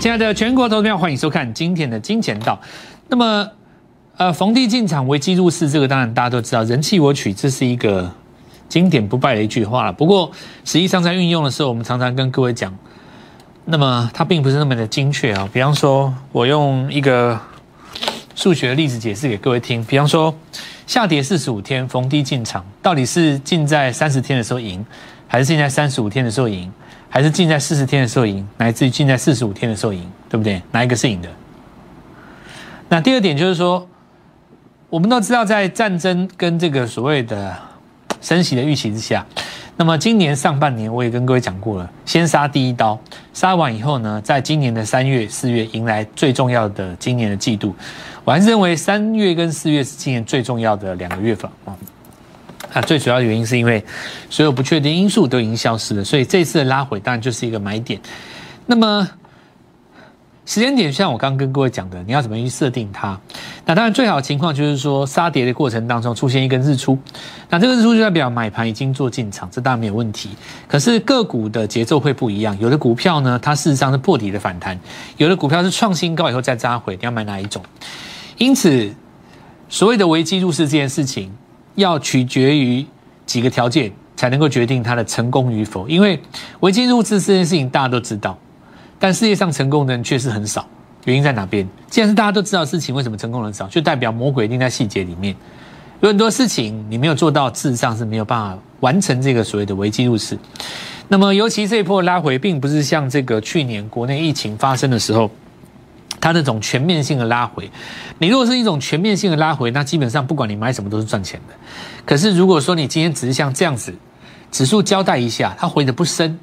亲爱的全国投票，欢迎收看今天的金钱道。那么，呃，逢低进场，危机入市，这个当然大家都知道，人气我取，这是一个经典不败的一句话了。不过，实际上在运用的时候，我们常常跟各位讲，那么它并不是那么的精确啊。比方说，我用一个数学的例子解释给各位听。比方说，下跌四十五天，逢低进场，到底是进在三十天的时候赢，还是进在三十五天的时候赢？还是进在四十天的时候赢，乃至于进在四十五天的时候赢，对不对？哪一个是赢的？那第二点就是说，我们都知道，在战争跟这个所谓的升息的预期之下，那么今年上半年我也跟各位讲过了，先杀第一刀，杀完以后呢，在今年的三月、四月迎来最重要的今年的季度，我还是认为三月跟四月是今年最重要的两个月份啊。啊，最主要的原因是因为所有不确定因素都已经消失了，所以这次的拉回当然就是一个买点。那么时间点，像我刚刚跟各位讲的，你要怎么去设定它？那当然最好的情况就是说杀跌的过程当中出现一根日出，那这个日出就代表买盘已经做进场，这当然没有问题。可是个股的节奏会不一样，有的股票呢，它事实上是破底的反弹；有的股票是创新高以后再扎回，你要买哪一种？因此，所谓的危机入市这件事情。要取决于几个条件才能够决定它的成功与否，因为危机入市这件事情大家都知道，但世界上成功的人却是很少。原因在哪边？既然是大家都知道事情，为什么成功人少？就代表魔鬼一定在细节里面。有很多事情你没有做到，事实上是没有办法完成这个所谓的危机入市。那么，尤其这一波拉回，并不是像这个去年国内疫情发生的时候。它那种全面性的拉回，你如果是一种全面性的拉回，那基本上不管你买什么都是赚钱的。可是如果说你今天只是像这样子，指数交代一下，它回的不深，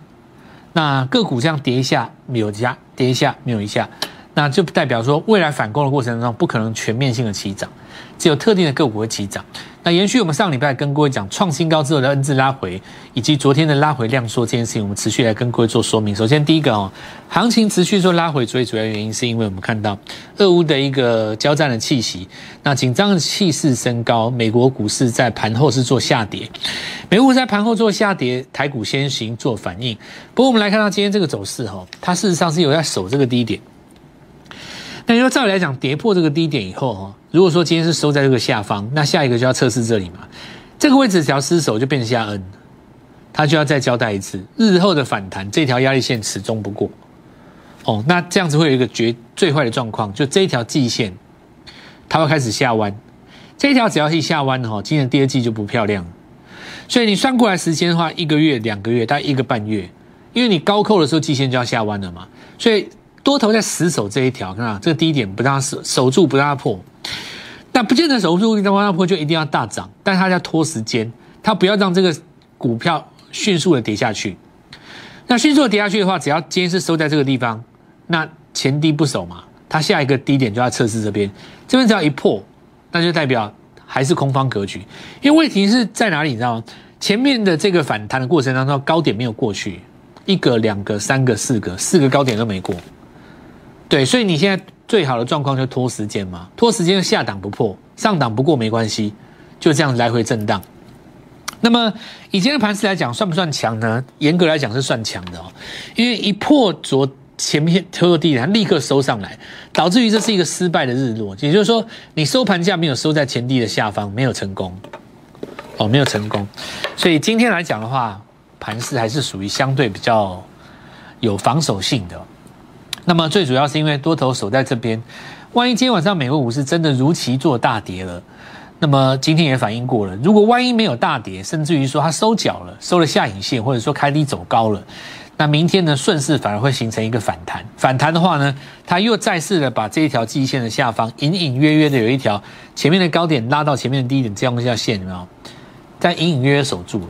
那个股这样跌一下没有一下，跌一下没有一下，那就代表说未来反攻的过程当中不可能全面性的起涨，只有特定的个股会起涨。那延续我们上礼拜跟各位讲创新高之后的 N 字拉回，以及昨天的拉回量缩这件事情，我们持续来跟各位做说明。首先，第一个哦，行情持续做拉回，最主要原因是因为我们看到俄乌的一个交战的气息，那紧张的气势升高，美国股市在盘后是做下跌，美股在盘后做下跌，台股先行做反应。不过我们来看到今天这个走势哈，它事实上是有在守这个低点。那因为照理来讲，跌破这个低点以后哈，如果说今天是收在这个下方，那下一个就要测试这里嘛，这个位置只要失守就变成下 N，它就要再交代一次，日后的反弹这条压力线始终不过，哦，那这样子会有一个绝最坏的状况，就这一条季线，它会开始下弯，这一条只要是下弯的哈，今年第二季就不漂亮，所以你算过来时间的话，一个月、两个月，大概一个半月，因为你高扣的时候季线就要下弯了嘛，所以。多头在死守这一条，看到这个低点不让守守住，不让它破。那不见得守住，让它破就一定要大涨，但它要拖时间，它不要让这个股票迅速的跌下去。那迅速的跌下去的话，只要今天是收在这个地方，那前低不守嘛，它下一个低点就要测试这边，这边只要一破，那就代表还是空方格局。因为问题是在哪里，你知道吗？前面的这个反弹的过程当中，高点没有过去，一个、两个、三个、四个，四个高点都没过。对，所以你现在最好的状况就拖时间嘛，拖时间下档不破，上档不过没关系，就这样来回震荡。那么以前的盘势来讲，算不算强呢？严格来讲是算强的哦，因为一破昨前面拖落地它立刻收上来，导致于这是一个失败的日落，也就是说你收盘价没有收在前地的下方，没有成功，哦，没有成功。所以今天来讲的话，盘势还是属于相对比较有防守性的。那么最主要是因为多头守在这边，万一今天晚上美国股市真的如期做大跌了，那么今天也反映过了。如果万一没有大跌，甚至于说它收脚了，收了下影线，或者说开低走高了，那明天呢顺势反而会形成一个反弹。反弹的话呢，它又再次的把这一条季线的下方隐隐约约的有一条前面的高点拉到前面的低点这样一条线，有没有？在隐隐约约守住了。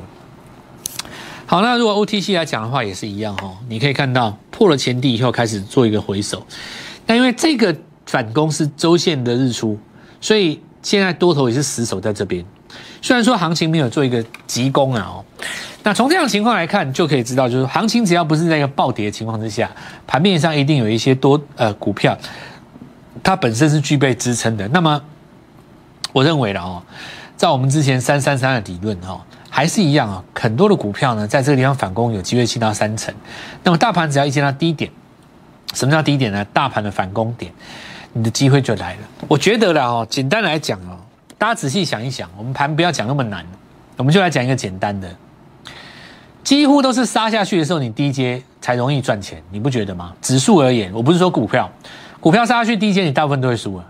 好，那如果 OTC 来讲的话，也是一样哈。你可以看到破了前低以后，开始做一个回手。那因为这个反攻是周线的日出，所以现在多头也是死守在这边。虽然说行情没有做一个急攻啊，哦，那从这样情况来看，就可以知道，就是行情只要不是在一个暴跌的情况之下，盘面上一定有一些多呃股票，它本身是具备支撑的。那么我认为了哦，在我们之前三三三的理论哈。还是一样啊，很多的股票呢，在这个地方反攻有机会进到三成。那么大盘只要一见到低点，什么叫低点呢？大盘的反攻点，你的机会就来了。我觉得啦哦，简单来讲哦，大家仔细想一想，我们盘不要讲那么难，我们就来讲一个简单的，几乎都是杀下去的时候，你低阶才容易赚钱，你不觉得吗？指数而言，我不是说股票，股票杀下去低阶，你大部分都会输啊。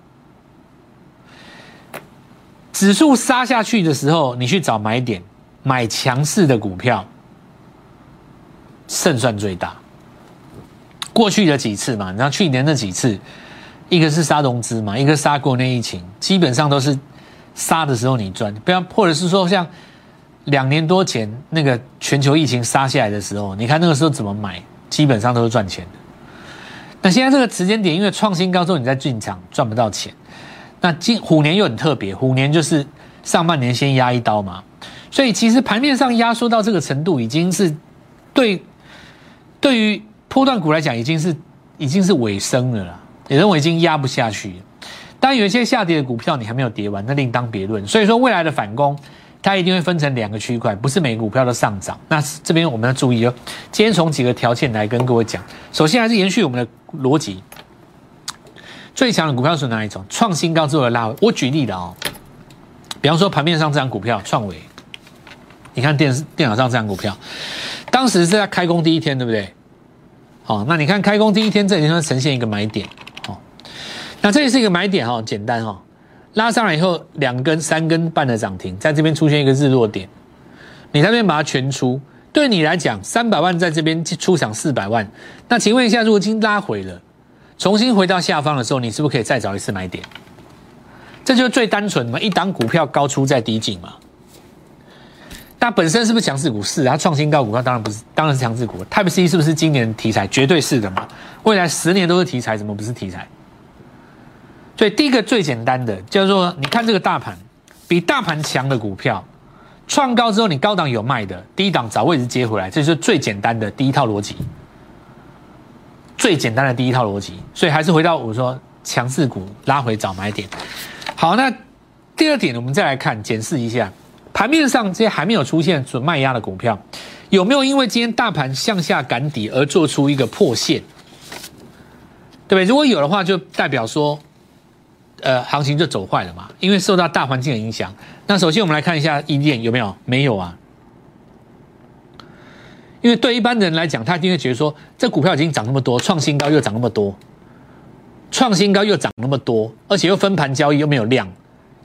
指数杀下去的时候，你去找买点，买强势的股票，胜算最大。过去的几次嘛，然后去年那几次，一个是杀融资嘛，一个杀国内疫情，基本上都是杀的时候你赚，不要或者是说像两年多前那个全球疫情杀下来的时候，你看那个时候怎么买，基本上都是赚钱的。那现在这个时间点，因为创新高之后你再进场赚不到钱。那今虎年又很特别，虎年就是上半年先压一刀嘛，所以其实盘面上压缩到这个程度，已经是对对于波段股来讲，已经是已经是尾声了啦，也认为已经压不下去。当然有一些下跌的股票你还没有跌完，那另当别论。所以说未来的反攻，它一定会分成两个区块，不是每个股票都上涨。那这边我们要注意哦，今天从几个条件来跟各位讲，首先还是延续我们的逻辑。最强的股票是哪一种？创新高之后的拉回。我举例的哦，比方说盘面上这张股票创维，你看电视电脑上这张股票，当时是在开工第一天，对不对？好，那你看开工第一天，这里方呈现一个买点，哦，那这里是一个买点哈，简单哈，拉上来以后两根三根半的涨停，在这边出现一个日落点，你在这边把它全出，对你来讲三百万在这边出场四百万，那请问一下，如果今拉回了？重新回到下方的时候，你是不是可以再找一次买点？这就是最单纯嘛，一档股票高出在低进嘛。那本身是不是强势股？是，它创新高股票当然不是，当然是强势股。Type C 是不是今年题材？绝对是的嘛。未来十年都是题材，怎么不是题材？所以第一个最简单的叫做，你看这个大盘，比大盘强的股票创高之后，你高档有卖的，低档找位置接回来，这是最简单的第一套逻辑。最简单的第一套逻辑，所以还是回到我说强势股拉回找买点。好，那第二点，我们再来看检视一下盘面上这些还没有出现准卖压的股票，有没有因为今天大盘向下赶底而做出一个破线？对不对？如果有的话，就代表说，呃，行情就走坏了嘛，因为受到大环境的影响。那首先我们来看一下一电有没有？没有啊。因为对一般人来讲，他一定会觉得说，这股票已经涨那么多，创新高又涨那么多，创新高又涨那么多，而且又分盘交易又没有量，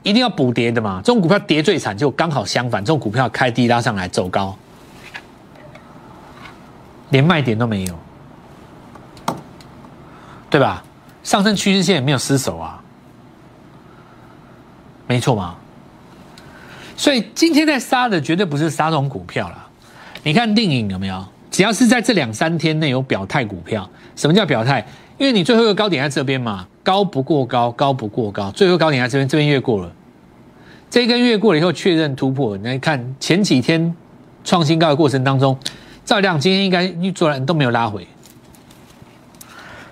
一定要补跌的嘛。这种股票跌最惨，就刚好相反，这种股票开低拉上来走高，连卖点都没有，对吧？上升趋势线也没有失守啊，没错嘛。所以今天在杀的绝对不是杀这种股票了。你看电影有没有？只要是在这两三天内有表态股票，什么叫表态？因为你最后一个高点在这边嘛，高不过高，高不过高，最后高点在这边，这边越过了，这一根越过了以后确认突破。你看前几天创新高的过程当中，照亮今天应该做人都没有拉回，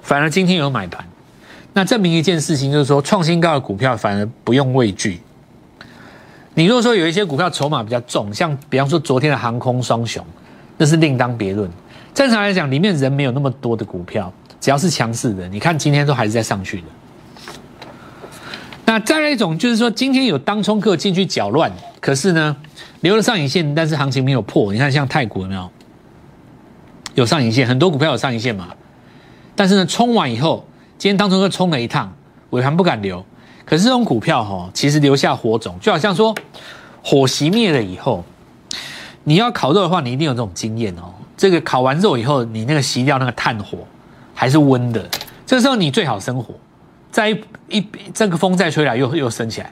反而今天有买盘，那证明一件事情就是说，创新高的股票反而不用畏惧。你如果说有一些股票筹码比较重，像比方说昨天的航空双雄，那是另当别论。正常来讲，里面人没有那么多的股票，只要是强势的，你看今天都还是在上去的。那再来一种就是说，今天有当冲客进去搅乱，可是呢留了上影线，但是行情没有破。你看像太古有没有？有上影线，很多股票有上影线嘛。但是呢，冲完以后，今天当冲客冲了一趟，尾盘不敢留。可是这种股票哈，其实留下火种，就好像说火熄灭了以后，你要烤肉的话，你一定有这种经验哦。这个烤完肉以后，你那个熄掉那个炭火还是温的，这时候你最好生火。再一一这个风再吹来，又又升起来，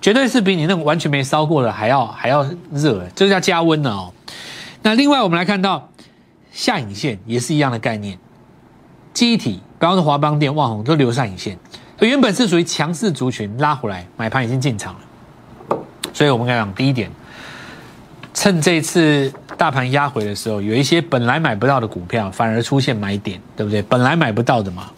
绝对是比你那个完全没烧过的还要还要热，这叫加温的哦。那另外我们来看到下影线也是一样的概念，记忆体，刚刚的华邦电、旺宏都留下影线。原本是属于强势族群拉回来，买盘已经进场了，所以我们刚讲第一点，趁这次大盘压回的时候，有一些本来买不到的股票反而出现买点，对不对？本来买不到的嘛。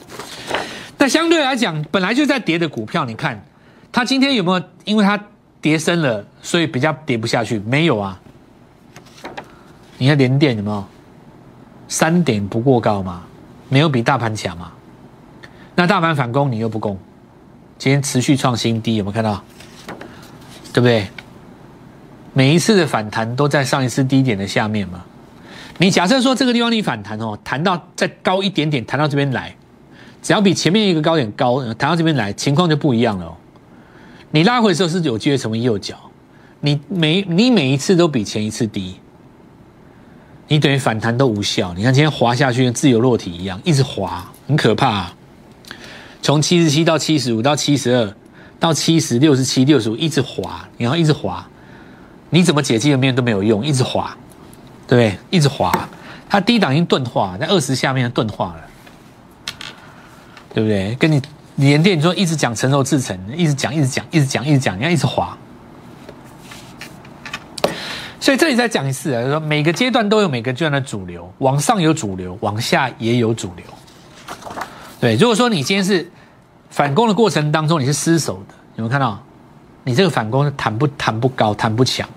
那相对来讲，本来就在跌的股票，你看它今天有没有？因为它跌深了，所以比较跌不下去？没有啊。你看连电有没有？三点不过高嘛？没有比大盘强嘛？那大盘反攻你又不攻，今天持续创新低，有没有看到？对不对？每一次的反弹都在上一次低点的下面嘛。你假设说这个地方你反弹哦，弹到再高一点点，弹到这边来，只要比前面一个高点高，弹到这边来，情况就不一样了哦。你拉回的时候是有机会成为右脚，你每你每一次都比前一次低，你等于反弹都无效。你看今天滑下去跟自由落体一样，一直滑，很可怕。从七十七到七十五到七十二到七十六十七六十五一直滑，然后一直滑。你怎么解基本面都没有用，一直滑，对不对？一直滑，它低档已经钝化，在二十下面钝化了，对不对？跟你连电，你说一直讲成熟制成，一直讲，一直讲，一直讲，一直讲，你要一直滑。所以这里再讲一次啊，说每个阶段都有每个阶段的主流，往上有主流，往下也有主流。对，如果说你今天是反攻的过程当中你是失手的，有没有看到？你这个反攻弹不弹不高，弹不强，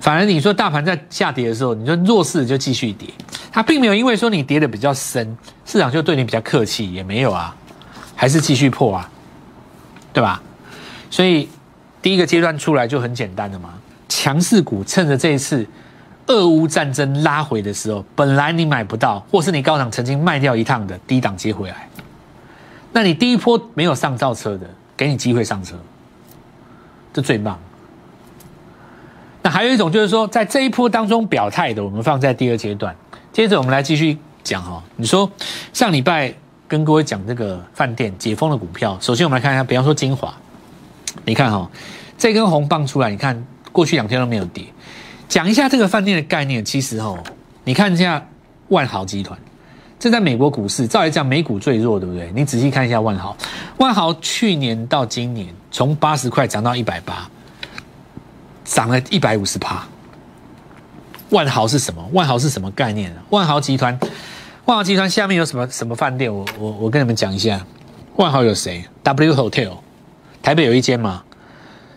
反而你说大盘在下跌的时候，你说弱势就继续跌，它并没有因为说你跌的比较深，市场就对你比较客气，也没有啊，还是继续破啊，对吧？所以第一个阶段出来就很简单的嘛，强势股趁着这一次俄乌战争拉回的时候，本来你买不到，或是你高档曾经卖掉一趟的低档接回来，那你第一波没有上造车的，给你机会上车。这最棒。那还有一种就是说，在这一波当中表态的，我们放在第二阶段。接着我们来继续讲哈。你说上礼拜跟各位讲这个饭店解封的股票，首先我们来看一下，比方说精华，你看哈，这根红棒出来，你看过去两天都没有跌。讲一下这个饭店的概念，其实哈，你看一下万豪集团。这在美国股市，照来讲美股最弱，对不对？你仔细看一下万豪，万豪去年到今年从八十块涨到一百八，涨了一百五十趴。万豪是什么？万豪是什么概念？万豪集团，万豪集团下面有什么什么饭店？我我我跟你们讲一下，万豪有谁？W Hotel，台北有一间嘛。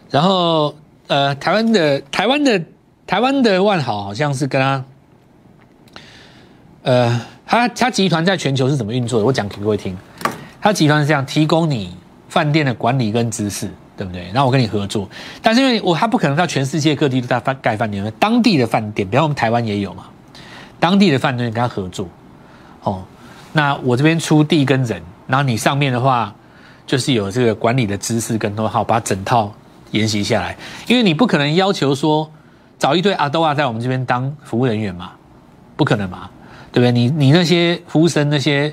然后呃，台湾的台湾的台湾的万豪好像是跟他，呃。他他集团在全球是怎么运作的？我讲给各位听。他集团是这样，提供你饭店的管理跟知识，对不对？然后我跟你合作，但是因为我他不可能到全世界各地都在盖饭店，当地的饭店，比方我们台湾也有嘛，当地的饭店跟他合作。哦，那我这边出地跟人，然后你上面的话就是有这个管理的知识跟多好，把整套研习下来。因为你不可能要求说找一堆阿斗啊在我们这边当服务人员嘛，不可能嘛。对不对？你你那些服务生那些，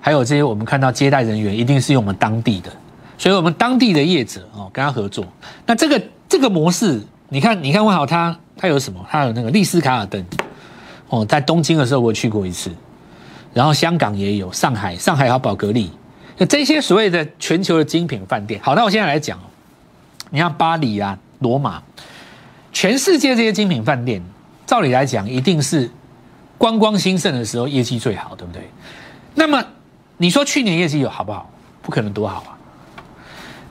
还有这些我们看到接待人员，一定是用我们当地的，所以我们当地的业者哦跟他合作。那这个这个模式，你看你看问好他他有什么？他有那个丽思卡尔登哦，在东京的时候我去过一次，然后香港也有，上海上海还有宝格丽，那这些所谓的全球的精品饭店。好，那我现在来讲，你看巴黎啊、罗马，全世界这些精品饭店，照理来讲一定是。观光兴盛的时候，业绩最好，对不对？那么你说去年业绩有好不好？不可能多好啊！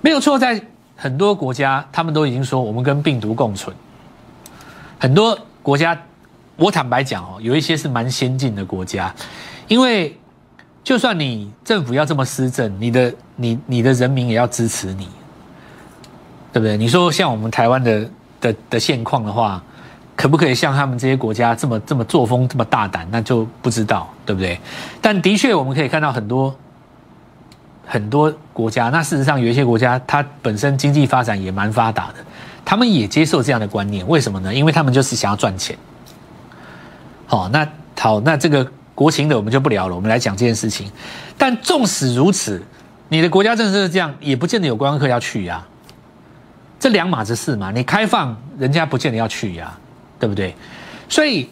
没有错，在很多国家，他们都已经说我们跟病毒共存。很多国家，我坦白讲哦，有一些是蛮先进的国家，因为就算你政府要这么施政，你的你你的人民也要支持你，对不对？你说像我们台湾的的的现况的话。可不可以像他们这些国家这么这么作风这么大胆？那就不知道，对不对？但的确我们可以看到很多很多国家。那事实上有一些国家，它本身经济发展也蛮发达的，他们也接受这样的观念。为什么呢？因为他们就是想要赚钱。好，那好，那这个国情的我们就不聊了。我们来讲这件事情。但纵使如此，你的国家政策是这样，也不见得有观光客要去呀。这两码子事嘛。你开放，人家不见得要去呀。对不对？所以，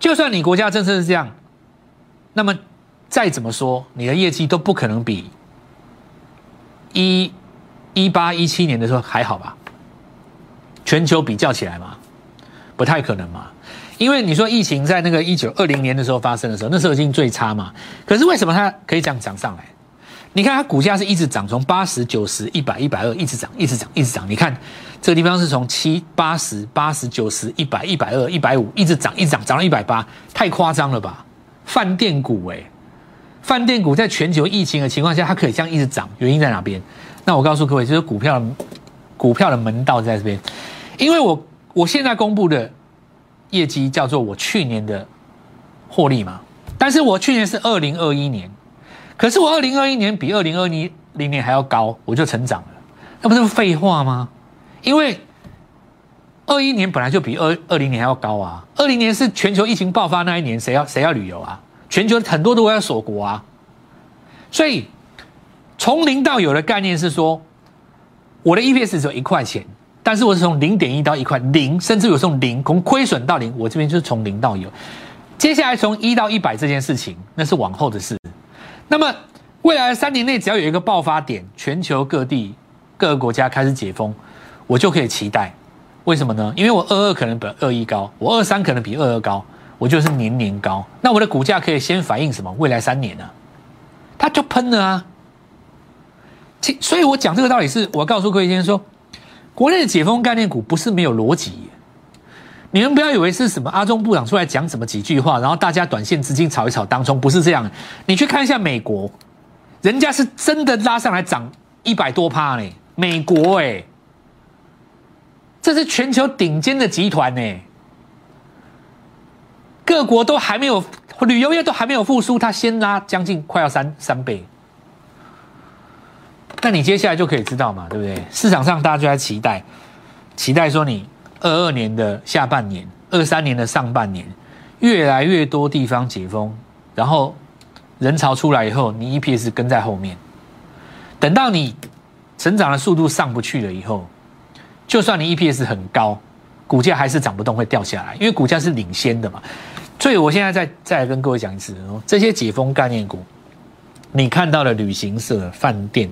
就算你国家政策是这样，那么再怎么说，你的业绩都不可能比一一八一七年的时候还好吧？全球比较起来嘛，不太可能嘛。因为你说疫情在那个一九二零年的时候发生的时候，那时候已经最差嘛。可是为什么它可以这样涨上来？你看它股价是一直涨，从八十九十一百一百二一直涨，一直涨，一直涨。你看。这个地方是从七八十八十九十一百一百二一百五一直涨一直涨涨到一百八，太夸张了吧？饭店股哎，饭店股在全球疫情的情况下，它可以这样一直涨，原因在哪边？那我告诉各位，就是股票股票的门道在这边，因为我我现在公布的业绩叫做我去年的获利嘛，但是我去年是二零二一年，可是我二零二一年比二零二零零年还要高，我就成长了，那不是废话吗？因为二一年本来就比二二零年还要高啊，二零年是全球疫情爆发那一年，谁要谁要旅游啊？全球很多都要锁国啊，所以从零到有的概念是说，我的 EPS 只有一块钱，但是我是从零点一到一块零，甚至有从零从亏损到零，我这边就是从零到有。接下来从一到一百这件事情，那是往后的事。那么未来三年内，只要有一个爆发点，全球各地各个国家开始解封，我就可以期待。为什么呢？因为我二二可能比二一高，我二三可能比二二高。我就是年年高，那我的股价可以先反映什么？未来三年呢？它就喷了啊！其所以，我讲这个道理是，我告诉各位先生说，国内的解封概念股不是没有逻辑。你们不要以为是什么阿中部长出来讲什么几句话，然后大家短线资金炒一炒当中，不是这样。你去看一下美国，人家是真的拉上来涨一百多趴呢。美国哎，这是全球顶尖的集团呢。各国都还没有旅游业都还没有复苏，它先拉将近快要三三倍，那你接下来就可以知道嘛，对不对？市场上大家就在期待，期待说你二二年的下半年、二三年的上半年，越来越多地方解封，然后人潮出来以后，你 EPS 跟在后面，等到你成长的速度上不去了以后，就算你 EPS 很高，股价还是涨不动，会掉下来，因为股价是领先的嘛。所以，我现在再再来跟各位讲一次哦，这些解封概念股，你看到的旅行社、饭店，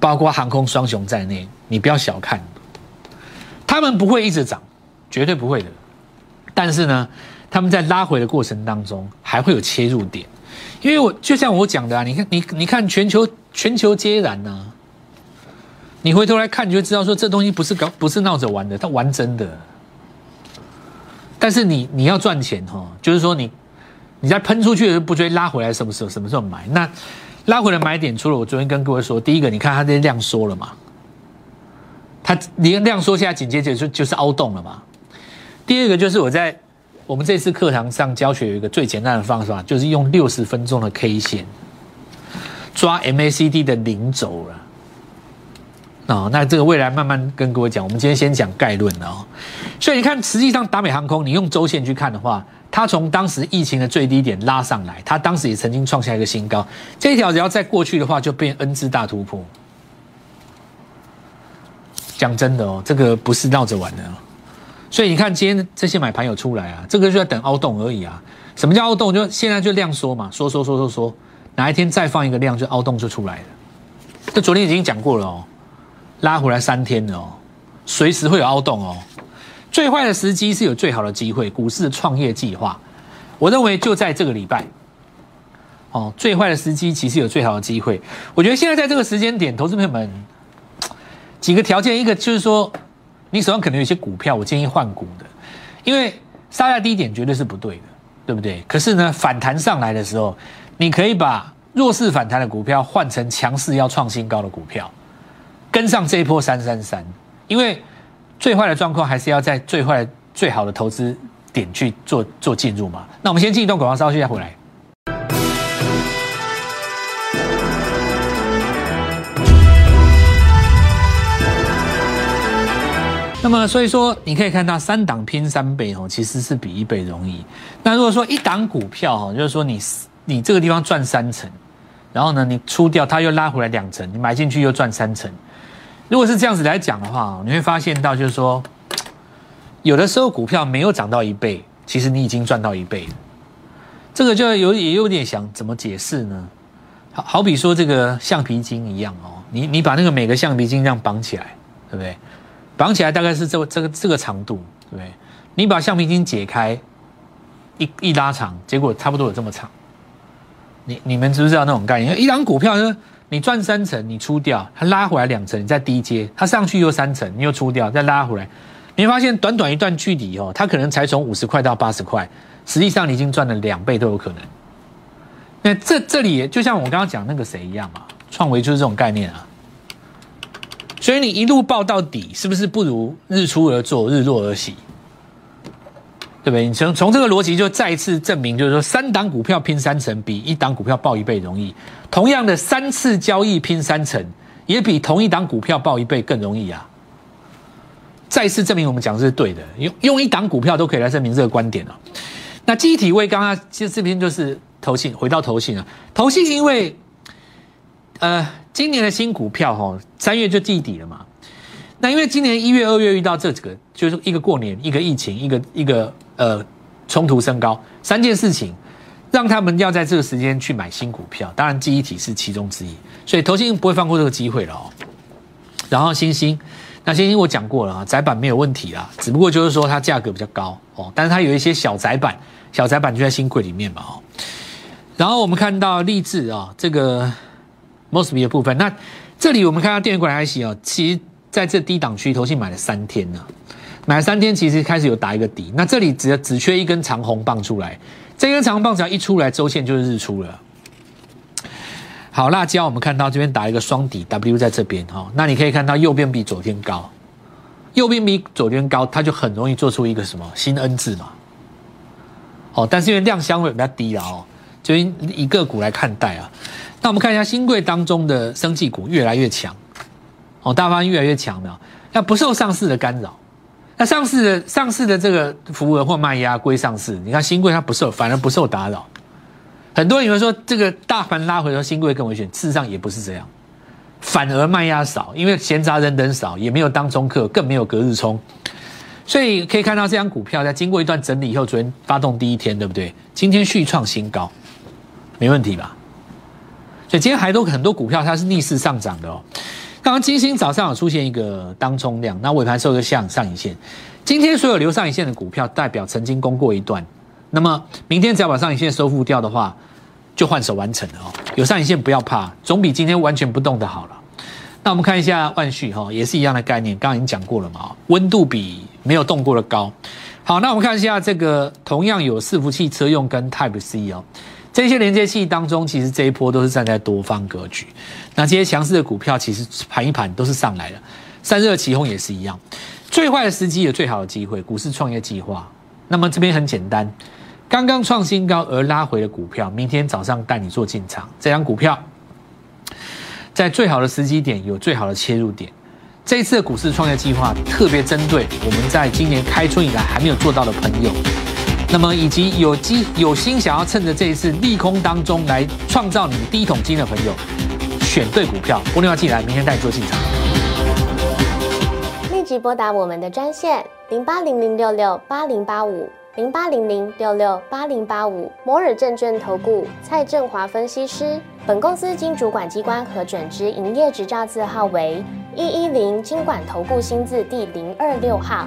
包括航空双雄在内，你不要小看，他们不会一直涨，绝对不会的。但是呢，他们在拉回的过程当中，还会有切入点，因为我就像我讲的啊，你看，你你看全球全球皆然呐，你回头来看，你就知道说这东西不是搞不是闹着玩的，它玩真的。但是你你要赚钱哈，就是说你你在喷出去的时候不追，拉回来什么时候什么时候买？那拉回来买点，除了我昨天跟各位说，第一个你看它这量缩了嘛，它连量缩，现在紧接着就就是凹洞了嘛。第二个就是我在我们这次课堂上教学有一个最简单的方法，就是用六十分钟的 K 线抓 MACD 的零轴了。哦，那这个未来慢慢跟各位讲，我们今天先讲概论哦。所以你看，实际上达美航空，你用周线去看的话，它从当时疫情的最低点拉上来，它当时也曾经创下一个新高。这一条只要再过去的话，就变 N 字大突破。讲真的哦，这个不是闹着玩的哦。所以你看，今天这些买盘有出来啊，这个就在等凹洞而已啊。什么叫凹洞？就现在就量缩嘛，缩缩缩缩缩，哪一天再放一个量，就凹洞就出来了。这昨天已经讲过了哦。拉回来三天了哦，随时会有凹洞哦。最坏的时机是有最好的机会，股市的创业计划，我认为就在这个礼拜。哦，最坏的时机其实有最好的机会。我觉得现在在这个时间点，投资朋友们几个条件，一个就是说，你手上可能有些股票，我建议换股的，因为杀在低点绝对是不对的，对不对？可是呢，反弹上来的时候，你可以把弱势反弹的股票换成强势要创新高的股票。跟上这一波三三三，因为最坏的状况还是要在最坏最好的投资点去做做进入嘛。那我们先进一段广告，稍后再回来。那么所以说，你可以看到三档拼三倍哦，其实是比一倍容易。那如果说一档股票哈，就是说你你这个地方赚三成，然后呢你出掉，它又拉回来两成，你买进去又赚三成。如果是这样子来讲的话，你会发现到就是说，有的时候股票没有涨到一倍，其实你已经赚到一倍了。这个就有也有点想怎么解释呢？好好比说这个橡皮筋一样哦，你你把那个每个橡皮筋这样绑起来，对不对？绑起来大概是这这个这个长度，对？你把橡皮筋解开，一一拉长，结果差不多有这么长。你你们知不知道那种概念？一张股票呢？你赚三成，你出掉，它拉回来两成，你再低接，它上去又三成，你又出掉，再拉回来，你会发现短短一段距离哦，它可能才从五十块到八十块，实际上你已经赚了两倍都有可能。那这这里就像我刚刚讲那个谁一样嘛，创维就是这种概念啊。所以你一路报到底，是不是不如日出而作，日落而息？对不对？你从从这个逻辑就再一次证明，就是说三档股票拼三成，比一档股票报一倍容易。同样的三次交易拼三成，也比同一档股票报一倍更容易啊！再次证明我们讲的是对的，用用一档股票都可以来证明这个观点啊。那记忆体位刚刚其实这边就是投信，回到投信啊，投信因为呃。今年的新股票哈，三月就季底了嘛。那因为今年一月、二月遇到这几个，就是一个过年，一个疫情，一个一个呃冲突升高，三件事情让他们要在这个时间去买新股票。当然，记忆体是其中之一，所以投信不会放过这个机会了哦。然后星星，那星星我讲过了啊，窄板没有问题啦，只不过就是说它价格比较高哦，但是它有一些小窄板，小窄板就在新柜里面嘛哦。然后我们看到励志啊，这个。Mosby 的部分，那这里我们看到电源管理 IC 哦，其实在这低档区，头先买了三天呢，买了三天，其实开始有打一个底。那这里只只缺一根长红棒出来，这根长红棒只要一出来，周线就是日出了。好，辣椒我们看到这边打一个双底 W 在这边哈，那你可以看到右边比左边高，右边比左边高，它就很容易做出一个什么新 N 字嘛。哦，但是因为量相对比较低了哦，就以个股来看待啊。那我们看一下新贵当中的生技股越来越强，哦，大方越来越强了，那不受上市的干扰，那上市的上市的这个服额或卖压归上市，你看新贵它不受，反而不受打扰。很多人以为说这个大盘拉回的新贵更危险，事实上也不是这样，反而卖压少，因为闲杂人等少，也没有当中客，更没有隔日冲，所以可以看到这张股票在经过一段整理以后，昨天发动第一天，对不对？今天续创新高，没问题吧？所以今天还多很多股票它是逆势上涨的哦。刚刚金星早上有出现一个当冲量，那尾盘收个向上影线。今天所有留上影线的股票代表曾经攻过一段，那么明天只要把上影线收复掉的话，就换手完成了哦。有上影线不要怕，总比今天完全不动的好了。那我们看一下万旭哈，也是一样的概念，刚刚已经讲过了嘛，温度比没有动过的高。好，那我们看一下这个同样有伺服器车用跟 Type C 哦。这些连接器当中，其实这一波都是站在多方格局。那这些强势的股票，其实盘一盘都是上来了。散热起哄也是一样。最坏的时机有最好的机会，股市创业计划。那么这边很简单，刚刚创新高而拉回的股票，明天早上带你做进场。这张股票在最好的时机点有最好的切入点。这一次的股市创业计划特别针对我们在今年开春以来还没有做到的朋友。那么，以及有机有心想要趁着这一次利空当中来创造你第一桶金的朋友，选对股票，拨电话进来，明天带你做进场。立即拨打我们的专线零八零零六六八零八五零八零零六六八零八五摩尔证券投顾蔡振华分析师。本公司经主管机关核准之营业执照字号为一一零金管投顾新字第零二六号。